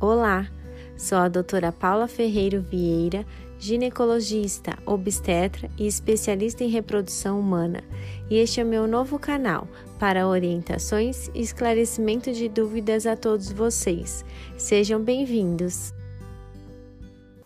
Olá, sou a doutora Paula Ferreiro Vieira, ginecologista, obstetra e especialista em reprodução humana, e este é o meu novo canal para orientações e esclarecimento de dúvidas a todos vocês. Sejam bem-vindos!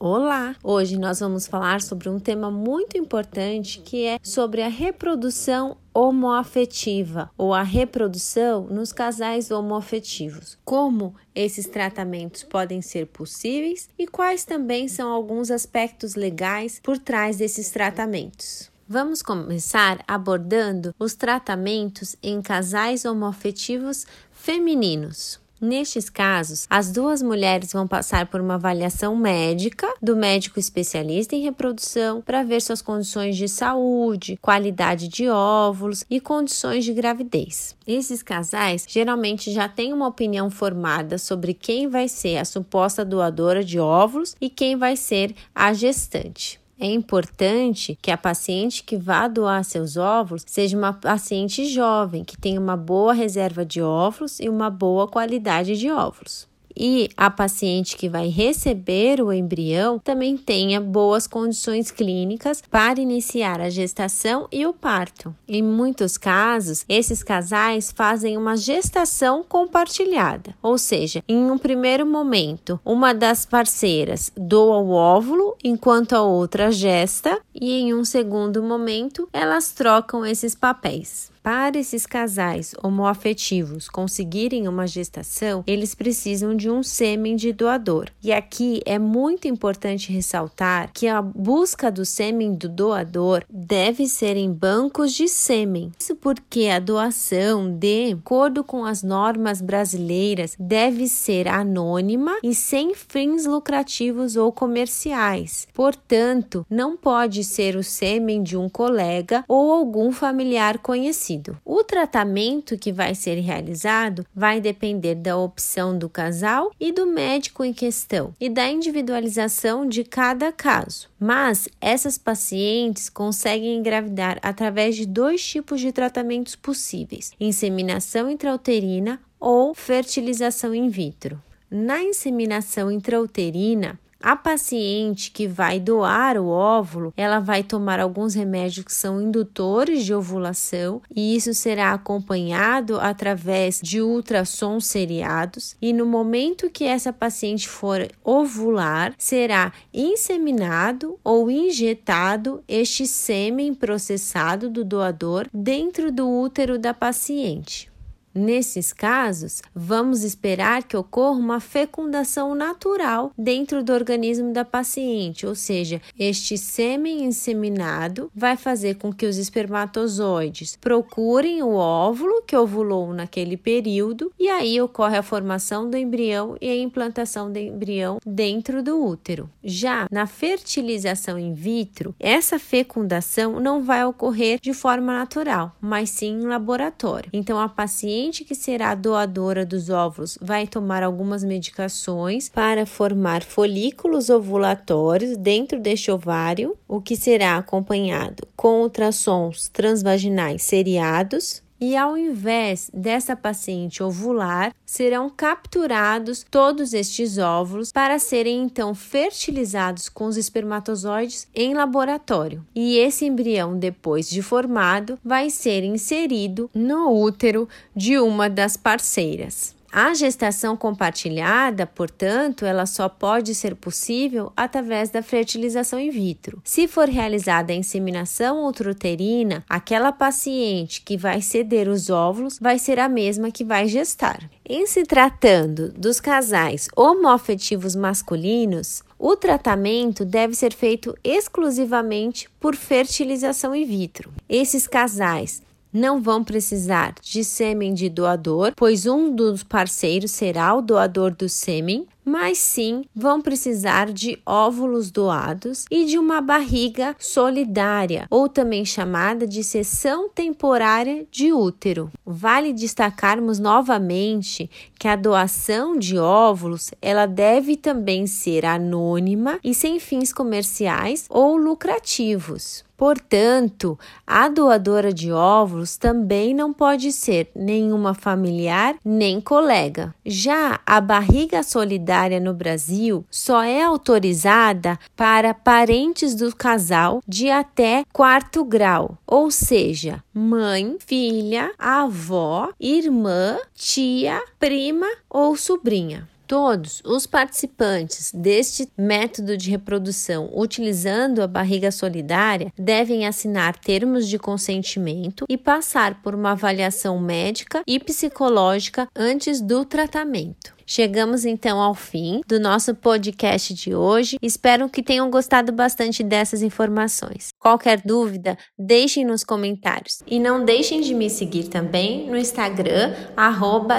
Olá! Hoje nós vamos falar sobre um tema muito importante que é sobre a reprodução homoafetiva ou a reprodução nos casais homoafetivos. Como esses tratamentos podem ser possíveis e quais também são alguns aspectos legais por trás desses tratamentos. Vamos começar abordando os tratamentos em casais homoafetivos femininos. Nestes casos, as duas mulheres vão passar por uma avaliação médica do médico especialista em reprodução para ver suas condições de saúde, qualidade de óvulos e condições de gravidez. Esses casais geralmente já têm uma opinião formada sobre quem vai ser a suposta doadora de óvulos e quem vai ser a gestante. É importante que a paciente que vá doar seus óvulos seja uma paciente jovem, que tenha uma boa reserva de óvulos e uma boa qualidade de óvulos e a paciente que vai receber o embrião também tenha boas condições clínicas para iniciar a gestação e o parto. Em muitos casos, esses casais fazem uma gestação compartilhada, ou seja, em um primeiro momento, uma das parceiras doa o óvulo enquanto a outra gesta, e em um segundo momento, elas trocam esses papéis. Para esses casais homoafetivos conseguirem uma gestação, eles precisam de um sêmen de doador. E aqui é muito importante ressaltar que a busca do sêmen do doador deve ser em bancos de sêmen. Isso porque a doação, de acordo com as normas brasileiras, deve ser anônima e sem fins lucrativos ou comerciais. Portanto, não pode ser o sêmen de um colega ou algum familiar conhecido. O tratamento que vai ser realizado vai depender da opção do casal e do médico em questão e da individualização de cada caso. Mas essas pacientes conseguem engravidar através de dois tipos de tratamentos possíveis: inseminação intrauterina ou fertilização in vitro. Na inseminação intrauterina, a paciente que vai doar o óvulo, ela vai tomar alguns remédios que são indutores de ovulação e isso será acompanhado através de ultrassons seriados e no momento que essa paciente for ovular, será inseminado ou injetado este sêmen processado do doador dentro do útero da paciente. Nesses casos, vamos esperar que ocorra uma fecundação natural dentro do organismo da paciente, ou seja, este sêmen inseminado vai fazer com que os espermatozoides procurem o óvulo que ovulou naquele período e aí ocorre a formação do embrião e a implantação do embrião dentro do útero. Já na fertilização in vitro, essa fecundação não vai ocorrer de forma natural, mas sim em laboratório. Então a paciente paciente que será doadora dos óvulos vai tomar algumas medicações para formar folículos ovulatórios dentro deste ovário, o que será acompanhado com ultrassons transvaginais seriados e ao invés dessa paciente ovular, serão capturados todos estes óvulos para serem então fertilizados com os espermatozoides em laboratório. E esse embrião, depois de formado, vai ser inserido no útero de uma das parceiras. A gestação compartilhada, portanto, ela só pode ser possível através da fertilização in vitro. Se for realizada a inseminação ultrauterina, aquela paciente que vai ceder os óvulos vai ser a mesma que vai gestar. Em se tratando dos casais homoafetivos masculinos, o tratamento deve ser feito exclusivamente por fertilização in vitro. Esses casais não vão precisar de sêmen de doador, pois um dos parceiros será o doador do sêmen, mas sim vão precisar de óvulos doados e de uma barriga solidária, ou também chamada de seção temporária de útero. Vale destacarmos novamente que a doação de óvulos, ela deve também ser anônima e sem fins comerciais ou lucrativos. Portanto, a doadora de óvulos também não pode ser nenhuma familiar nem colega. Já a barriga solidária solidária no Brasil só é autorizada para parentes do casal de até quarto grau, ou seja, mãe, filha, avó, irmã, tia, prima ou sobrinha. Todos os participantes deste método de reprodução utilizando a barriga solidária devem assinar termos de consentimento e passar por uma avaliação médica e psicológica antes do tratamento. Chegamos então ao fim do nosso podcast de hoje. Espero que tenham gostado bastante dessas informações. Qualquer dúvida, deixem nos comentários. E não deixem de me seguir também no Instagram,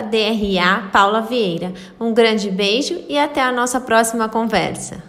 DRA Paula Vieira. Um grande beijo e até a nossa próxima conversa.